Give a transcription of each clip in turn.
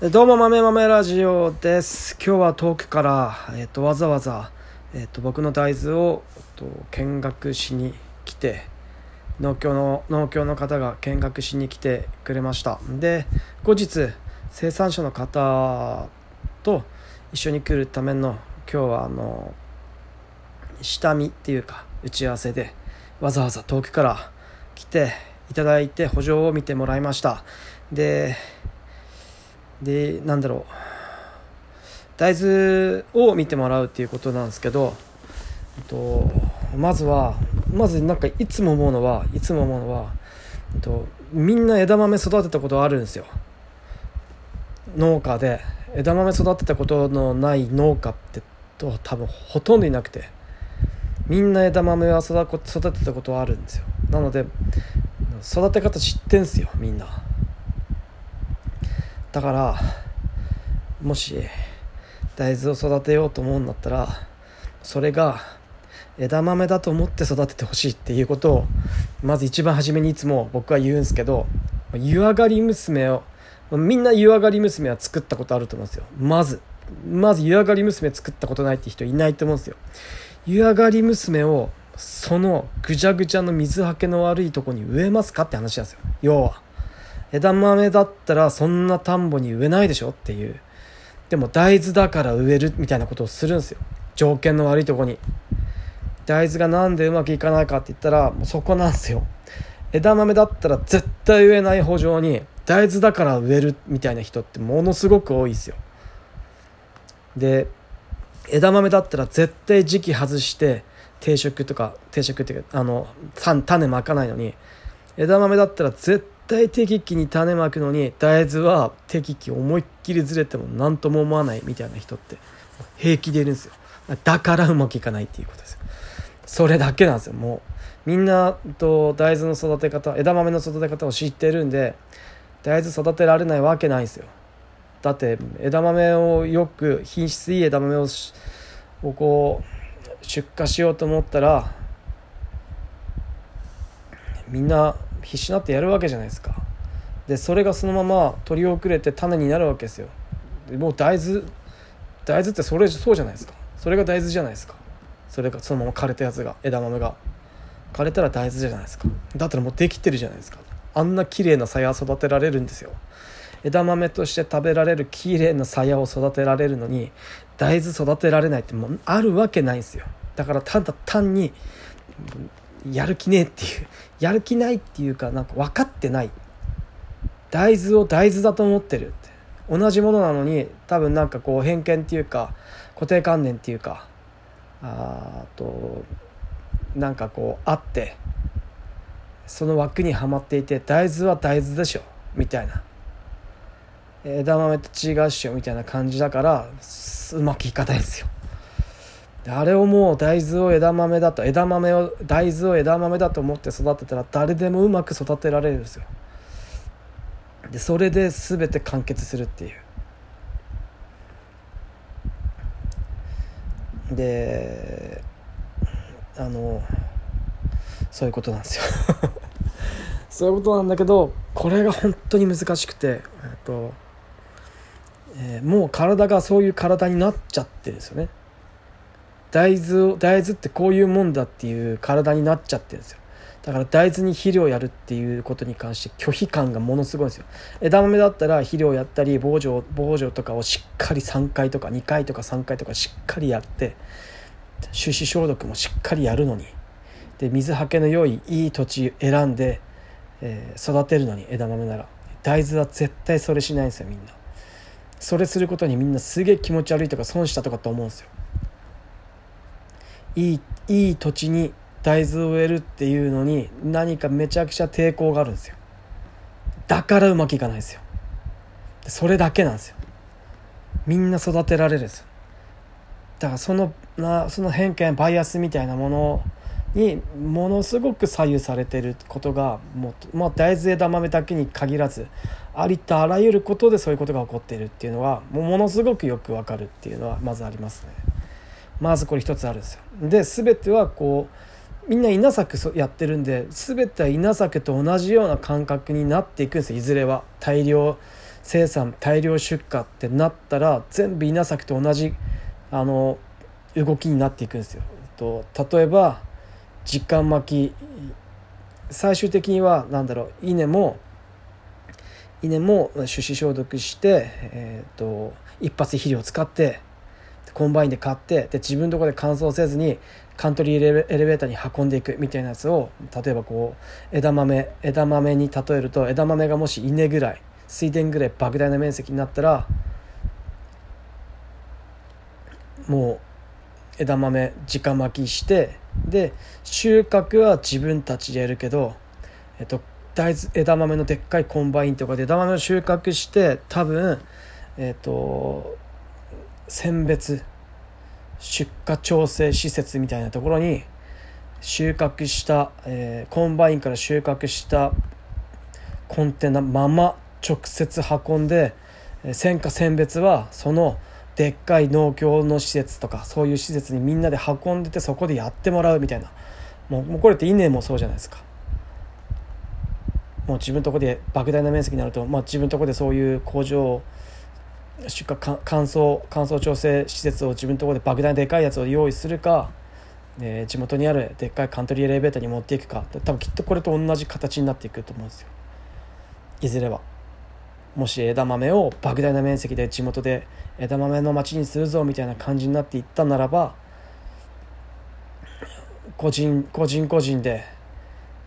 どうも豆豆ラジオです。今日は遠くから、えっとわざわざ、えっと僕の大豆を、えっと見学しに来て農協の農協の方が見学しに来てくれました。で後日生産者の方と一緒に来るための今日はあの下見っていうか打ち合わせでわざわざ遠くから来ていただいて補助を見てもらいました。ででなんだろう。大豆を見てもらうっていうことなんですけど、えっと、まずはまずなんかいつも思うのはいつも思うのは、えっと、みんな枝豆育てたことあるんですよ。農家で。枝豆育てたことのない農家ってと多分ほとんどいなくてみんな枝豆は育てたことあるんですよ。なので育て方知ってんすよみんな。だからもし大豆を育てようと思うんだったらそれが枝豆だと思って育ててほしいっていうことをまず一番初めにいつも僕は言うんですけど湯上がり娘をみんな湯上がり娘は作ったことあると思うんですよ。まず。まず湯上がり娘作ったことないって人いないと思うんですよ。湯上がり娘をそのぐちゃぐちゃの水はけの悪いとこに植えますかって話なんですよ。要は。枝豆だったらそんな田んぼに植えないでしょっていう。でも大豆だから植えるみたいなことをするんですよ。条件の悪いとこに。大豆がなんでうまくいかないかって言ったらもうそこなんですよ。枝豆だったら絶対植えない補助に大豆だから植えるみたいな人ってものすごく多いですよ。で枝豆だったら絶対時期外して定食とか定食っていうかあの種まかないのに枝豆だったら絶対適期に種まくのに大豆は適期思いっきりずれても何とも思わないみたいな人って平気でいるんですよ。だからうまくいかないっていうことです。よそれだけなんですよ。もうみんなと大豆の育て方枝豆の育て方を知ってるんで大豆育てられないわけないんですよ。だって枝豆をよく品質いい枝豆ををこう出荷しようと思ったらみんな必死になってやるわけじゃないですか。でそれがそのまま取り遅れて種になるわけですよ。でもう大豆大豆ってそれそうじゃないですか。それが大豆じゃないですか。それがそのまま枯れたやつが枝豆が。枯れたら大豆じゃないですか。だったらもうできてるじゃないですか。あんな綺麗な鞘育てられるんですよ。枝豆として食べられる綺麗な鞘を育てられるのに大豆育てられないってもうあるわけないんですよ。だからただ単にやる気ねえっていう やる気ないっていうかなんか分かってない。大豆を大豆だと思ってるって。同じものなのに多分なんかこう偏見っていうか固定観念っていうかあとなんかこうあってその枠にはまっていて大豆は大豆でしょみたいな。枝豆と違うっしょみたいな感じだからうまくいかないんですよ。あれをもう大豆を枝豆だと枝豆を大豆を枝豆だと思って育てたら誰でもうまく育てられるんですよ。でそれで全て完結するっていう。であのそういうことなんですよ。そういうことなんだけどこれが本当に難しくて、えっとえー、もう体がそういう体になっちゃってるんですよね。大豆を大豆ってこういうもんだっていう体になっちゃってるんですよ。だから大豆に肥料やるっていうことに関して拒否感がものすごいんですよ。枝豆だったら肥料やったり防除防除とかをしっかり3回とか2回とか3回とかしっかりやって手指消毒もしっかりやるのに。で水はけの良いいい土地選んで、えー、育てるのに枝豆なら。大豆は絶対それしないんですよみんな。それすることにみんなすげえ気持ち悪いとか損したとかと思うんですよ。いいいい土地に大豆を植えるっていうのに何かめちゃくちゃ抵抗があるんですよ。だからうまくいかないですよ。それだけなんですよ。みんな育てられるんですよ。だからそのなその偏見バイアスみたいなものにものすごく左右されてることがもう、まあ、大豆枝豆だけに限らずありとあらゆることでそういうことが起こっているっていうのはもうものすごくよくわかるっていうのはまずありますね。まずこれ一つあるんですよ。で全てはこうみんな稲作やってるんで全ては稲作と同じような感覚になっていくんですいずれは大量生産大量出荷ってなったら全部稲作と同じあの動きになっていくんですよ。と例えば直播き最終的には何だろう稲も稲も種子消毒して、えーと、一発肥料を使ってコンバインで刈ってで自分のところで乾燥せずにカントリーエレベーターに運んでいくみたいなやつを例えばこう枝豆枝豆に例えると枝豆がもし稲ぐらい水田ぐらい莫大な面積になったらもう枝豆直播きしてで収穫は自分たちでやるけど、えっと、大豆枝豆のでっかいコンバインとかで枝豆を収穫して多分えっと選別出荷調整施設みたいなところに収穫した、えー、コンバインから収穫したコンテナまま直接運んで選果選別はそのでっかい農協の施設とかそういう施設にみんなで運んでてそこでやってもらうみたいな。もうもうこれって稲もそうじゃないですか。もう自分とこで莫大な面積になると、まあ、自分とこでそういう工場を出荷乾燥乾燥調整施設を自分のところで莫大なでかいやつを用意するか、えー、地元にあるでっかいカントリーエレベーターに持っていくか多分きっとこれと同じ形になっていくと思うんですよいずれは。もし枝豆を莫大な面積で地元で枝豆の町にするぞみたいな感じになっていったならば個人個人個人で、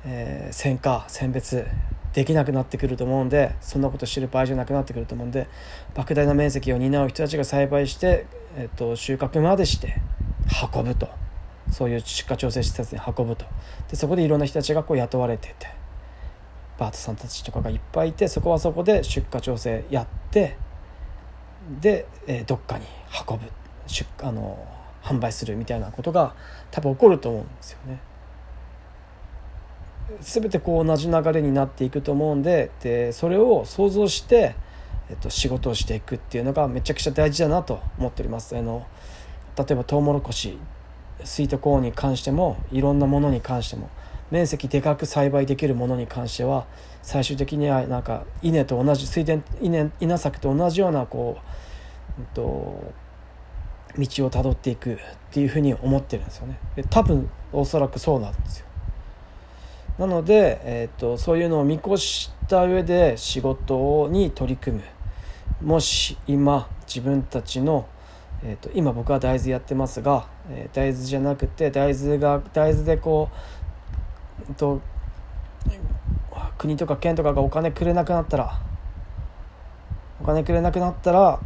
えー、選果選別できなくなってくると思うんでそんなことしてる場合じゃなくなってくると思うんで莫大な面積を担う人たちが栽培して、えーと、収穫までして運ぶとそういう出荷調整施設に運ぶとでそこでいろんな人たちがこう雇われててパートさんたちとかがいっぱいいてそこはそこで出荷調整やってで、え、どっかに運ぶ出あの販売するみたいなことが多分起こると思うんですよね。全てこう同じ流れになっていくと思うんででそれを想像して、えっと、仕事をしていくっていうのがめちゃくちゃ大事だなと思っております。あの例えばトウモロコシスイートコーンに関してもいろんなものに関しても面積でかく栽培できるものに関しては最終的にはなんか稲と同じ水田稲稲作と同じようなこう、えっと、道をたどっていくっていうふうに思ってるんですよね多分おそらくそうなんですよなので、えっと、そういうのを見越した上で仕事に取り組む。もし今自分たちのえーと、今僕は大豆やってますが、えー、大豆じゃなくて大豆が大豆でこうと国とか県とかがお金くれなくなったらお金くれなくなったら、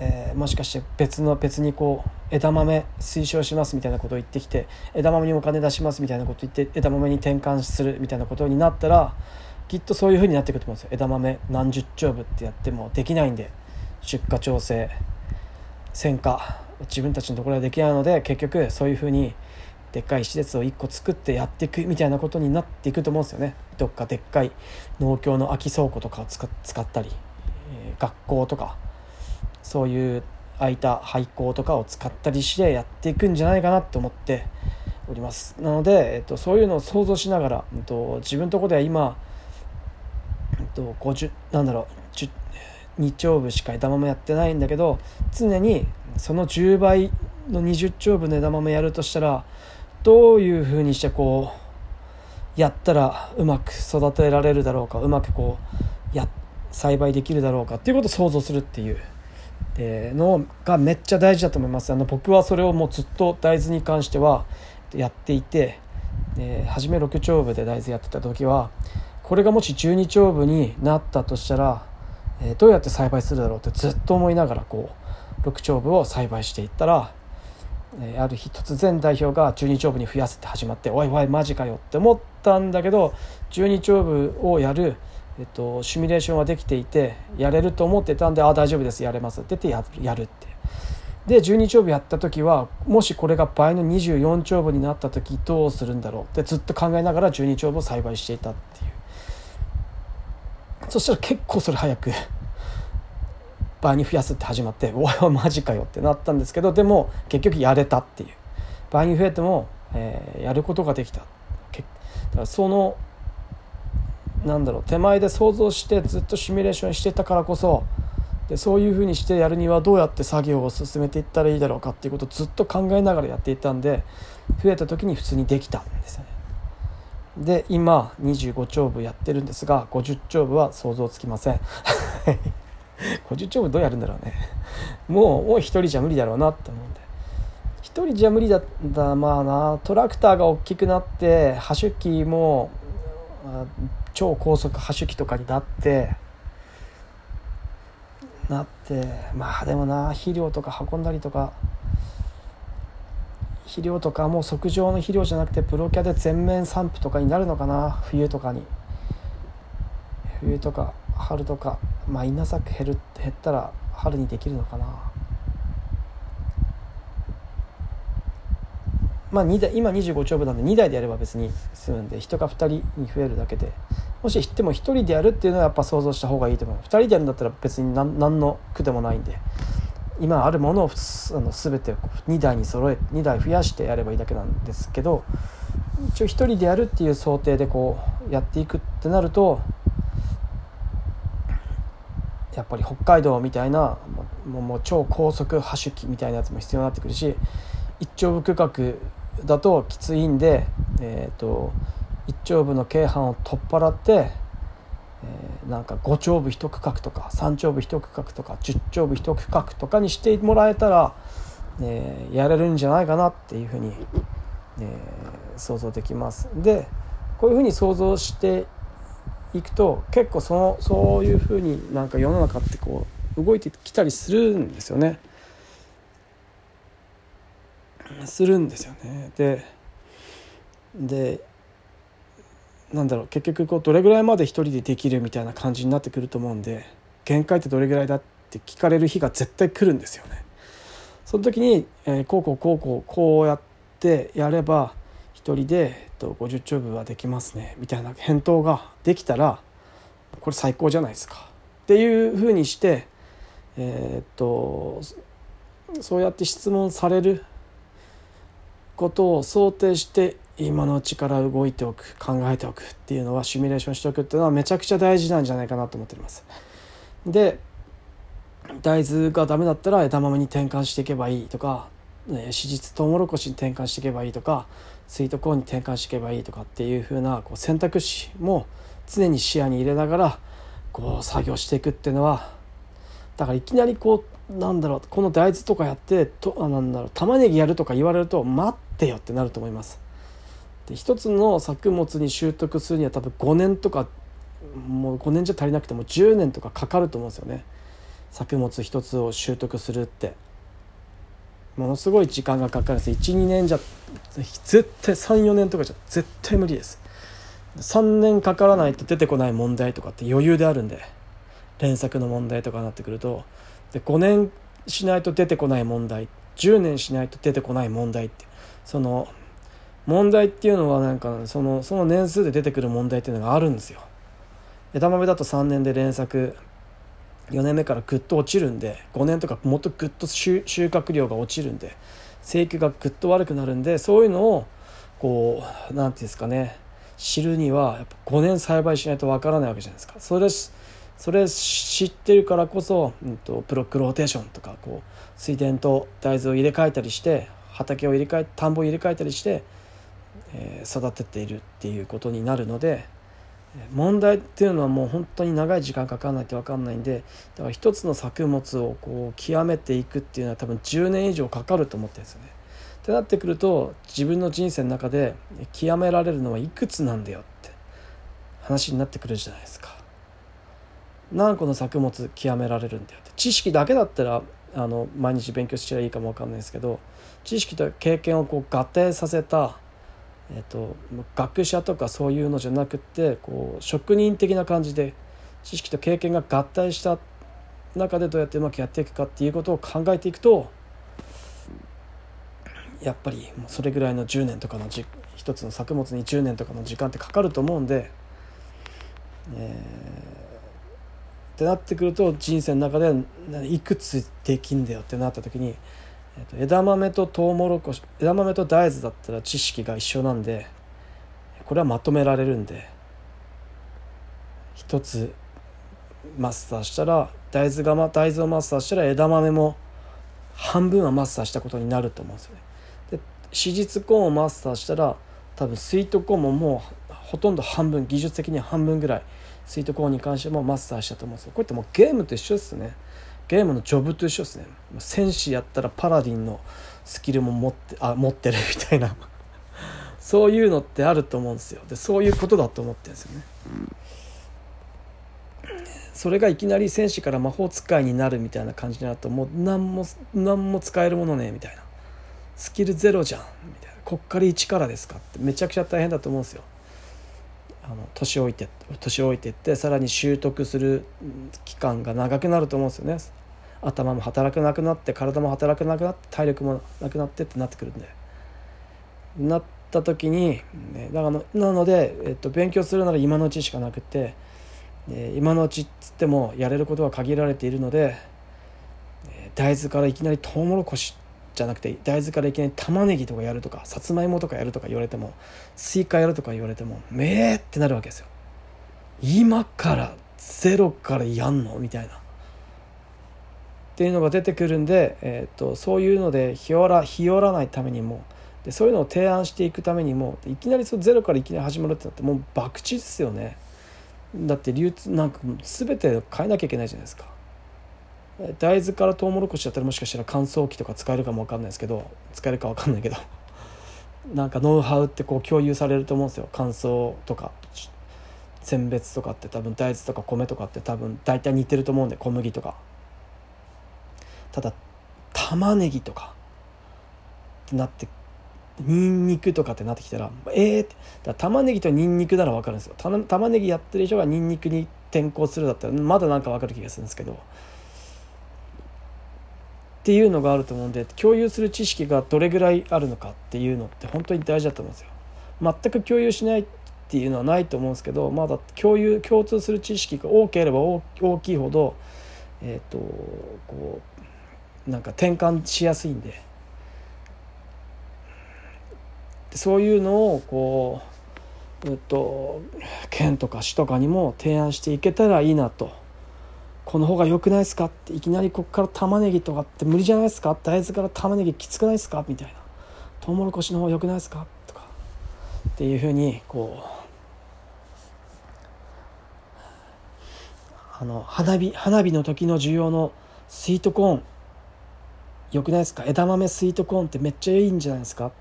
えー、もしかして別の別にこう枝豆推奨しますみたいなことを言ってきて枝豆にお金出しますみたいなことを言って枝豆に転換するみたいなことになったらきっとそういうふうになっていくと思うんですよ。枝豆何十丁部ってやってもできないんで出荷調整選果自分たちのところはできないので結局そういうふうにでっかい施設を1個作ってやっていくみたいなことになっていくと思うんですよね。どっかでっかい農協の空き倉庫とかを使ったり、え、学校とかそういう空いた廃校とかを使ったりしてやっていくんじゃないかなと思っております。なので、えっと、そういうのを想像しながら、えっと、自分のとこでは今、えっと、50なんだろう2丁部しか枝豆やってないんだけど常にその10倍の20丁部の枝豆やるとしたらどういうふうにしてこうやったらうまく育てられるだろうかうまくこうや栽培できるだろうかっていうことを想像するっていうえーのがめっちゃ大事だと思います。あの僕はそれをもうずっと大豆に関してはやっていてで初め6丁部で大豆やってた時はこれがもし12丁部になったとしたら、えどうやって栽培するだろうってずっと思いながらこう6丁部を栽培していったらえある日突然代表が12丁部に増やすって始まっておいおいマジかよって思ったんだけど12丁部をやる、えっと、シミュレーションはできていてやれると思ってたんでああ大丈夫ですやれますって言ってやるって。で12丁部やった時はもしこれが倍の24丁部になった時どうするんだろう？ってずっと考えながら12丁部を栽培していたっていう。そしたら結構それ早く倍に増やすって始まっておいマジかよってなったんですけどでも結局やれたっていう。倍に増えても、えー、やることができた。だからそのなんだろう手前で想像してずっとシミュレーションしてたからこそでそういうふうにしてやるにはどうやって作業を進めていったらいいだろうかっていうことをずっと考えながらやっていたんで増えた時に普通にできたんですよね。で今25丁部やってるんですが50丁部は想像つきません。50丁部どうやるんだろうね。もうもう1人じゃ無理だろうなって思うんで。1人じゃ無理だったまあなトラクターが大きくなってハシュ機も超高速ハシュ機とかになってなってまあでもな肥料とか運んだりとか肥料とかもう測上の肥料じゃなくてプロキャで全面散布とかになるのかな冬とかに。冬とか春とかまあ稲作減る減ったら春にできるのかな。まあ2台今25丁分なんで2台でやれば別に済むんで人が2人に増えるだけで。もしでも1人でやるっていうのはやっぱ想像した方がいいと思う。2人でやるんだったら別に何何の苦でもないんで。今あるものをあの全て2台に揃え2台増やしてやればいいだけなんですけど一応1人でやるっていう想定でこうやっていくってなるとやっぱり北海道みたいなもうもう超高速波手機みたいなやつも必要になってくるし一丁部区画だときついんで、えーと、一丁部の京阪を取っ払って、えー、なんか5丁部一区画とか3丁部一区画とか10丁部一区画とかにしてもらえたら、えー、やれるんじゃないかなっていうふうに、えー、想像できます。でこういうふうに想像していくと結構そのそういうふうになんか世の中ってこう動いてきたりするんですよね。するんですよね。ででなんだろう結局こうどれぐらいまで一人でできるみたいな感じになってくると思うんで限界ってどれぐらいだって聞かれる日が絶対来るんですよね。その時に、えー、こうこうこうこうこうやってやれば一人で、えっと、50兆部はできますねみたいな返答ができたらこれ最高じゃないですかっていうふうにしてえー、っとそうやって質問されることを想定して今のうちから動いておく考えておくっていうのはシミュレーションしておくっていうのはめちゃくちゃ大事なんじゃないかなと思っております。で大豆がダメだったら枝豆に転換していけばいいとか、ね、史実トウモロコシに転換していけばいいとかスイートコーンに転換していけばいいとかっていう風なこう選択肢も常に視野に入れながらこう作業していくっていうのはだからいきなりこうなんだろうこの大豆とかやってとあなんだろう玉ねぎやるとか言われると待ってよってなると思います。で一つの作物に習得するには多分5年とかもう5年じゃ足りなくても10年とかかかると思うんですよね。作物一つを習得するって。ものすごい時間がかかるんです。12年じゃ絶対34年とかじゃ絶対無理です。3年かからないと出てこない問題とかって余裕であるんで。連作の問題とかになってくると。で5年しないと出てこない問題。10年しないと出てこない問題って。その問題っていうのはなんかそのその年数で出てくる問題っていうのがあるんですよ枝豆だと3年で連作4年目からぐっと落ちるんで5年とかもっとぐっと収穫量が落ちるんで生育がぐっと悪くなるんでそういうのをこう何て言うんですかね知るにはやっぱ5年栽培しないとわからないわけじゃないですか。それそれ知ってるからこそ、うんと、ブロックローテーションとかこう水田と大豆を入れ替えたりして畑を入れ替え田んぼを入れ替えたりして、えー、育てているっていうことになるので問題っていうのはもう本当に長い時間かかんないと分かんないんでだから一つの作物をこう極めていくっていうのは多分10年以上かかると思ってるんですよね。ってなってくると自分の人生の中で極められるのはいくつなんだよって話になってくるじゃないですか。何個の作物極められるんだよって知識だけだったらあの毎日勉強しちゃいいかも分かんないですけど知識と経験をこう合体させたえーと、学者とかそういうのじゃなくてこう職人的な感じで知識と経験が合体した中でどうやってうまくやっていくかっていうことを考えていくとやっぱりそれぐらいの10年とかのじ一つの作物に10年とかの時間ってかかると思うんで、えー、ってなってくると人生の中でいくつできんだよってなった時にえー、と枝豆とトウモロコシ枝豆と大豆だったら知識が一緒なんでこれはまとめられるんで一つマスターしたら大豆が大豆をマスターしたら枝豆も半分はマスターしたことになると思うんですよね。で史実コーンをマスターしたら多分スイートコーンももうほとんど半分技術的には半分ぐらいスイートコーンに関してもマスターしたと思うんですよ。これってもうゲームと一緒ですね。ゲームのジョブと一緒ですね。戦士やったらパラディンのスキルも持ってあ持ってるみたいな。そういうのってあると思うんですよ。でそういうことだと思ってるんですよね。それがいきなり戦士から魔法使いになるみたいな感じになるともう何も何も使えるものねみたいな。スキルゼロじゃんみたいな。こっから1からですかってめちゃくちゃ大変だと思うんですよ。あの年老いて年老いてってさらに習得する期間が長くなると思うんですよね。頭も働かなくなって体も働かなくなって体力もなくなってってなってくるんで。なった時に、ね、だからなので、えっと、勉強するなら今のうちしかなくてえ今のうちっつってもやれることは限られているので、え大豆からいきなりトウモロコシじゃなくて大豆からいきなり玉ねぎとかやるとかさつまいもとかやるとか言われてもスイカやるとか言われてもめーってなるわけですよ。今からゼロからやんのみたいなっていうのが出てくるんで、えーと、そういうので日和ら日和らないためにもでそういうのを提案していくためにもいきなりそゼロからいきなり始まるってなってもう博打ですよね。だって流通なんか全て変えなきゃいけないじゃないですか。大豆からトウモロコシだったらもしかしたら乾燥機とか使えるかも分かんないですけど使えるか分かんないけど なんかノウハウってこう共有されると思うんですよ。乾燥とか選別とかって多分大豆とか米とかって多分大体似てると思うんで小麦とか。ただ玉ねぎとかってなってニンニクとかってなってきたらええー、ってだ玉ねぎとニンニクなら分かるんですよ。た玉ねぎやってる人がニンニクに転向するだったらまだなんか分かる気がするんですけど。っていうのがあると思うんで共有する知識がどれぐらいあるのかっていうのって本当に大事だと思うんですよ。全く共有しないっていうのはないと思うんですけどまだ共有共通する知識が多ければ大きいほどえっ、ー、とこうなんか転換しやすいんで。そういうのをこう、えっと、県とか市とかにも提案していけたらいいなと。この方が良くないですか？っていきなりこっから玉ねぎとかって無理じゃないですか？大豆から玉ねぎきつくないですか？みたいな。トウモロコシの方が良くないですか？とか。っていうふうにこうあの花火花火の時の需要のスイートコーン良くないですか？枝豆スイートコーンってめっちゃいいんじゃないですか？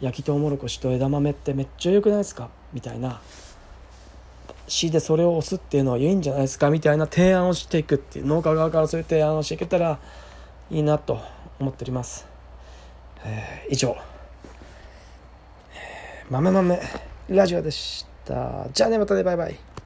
焼きとうもろこしと枝豆ってめっちゃ良くないですか？みたいな。しでそれを押すっていうのはいいんじゃないですかみたいな提案をしていくっていう農家側からそういう提案をしていけたらいいなと思っております、えー、以上「豆豆。ラジオ」でした。じゃあねまたね。バイバイ。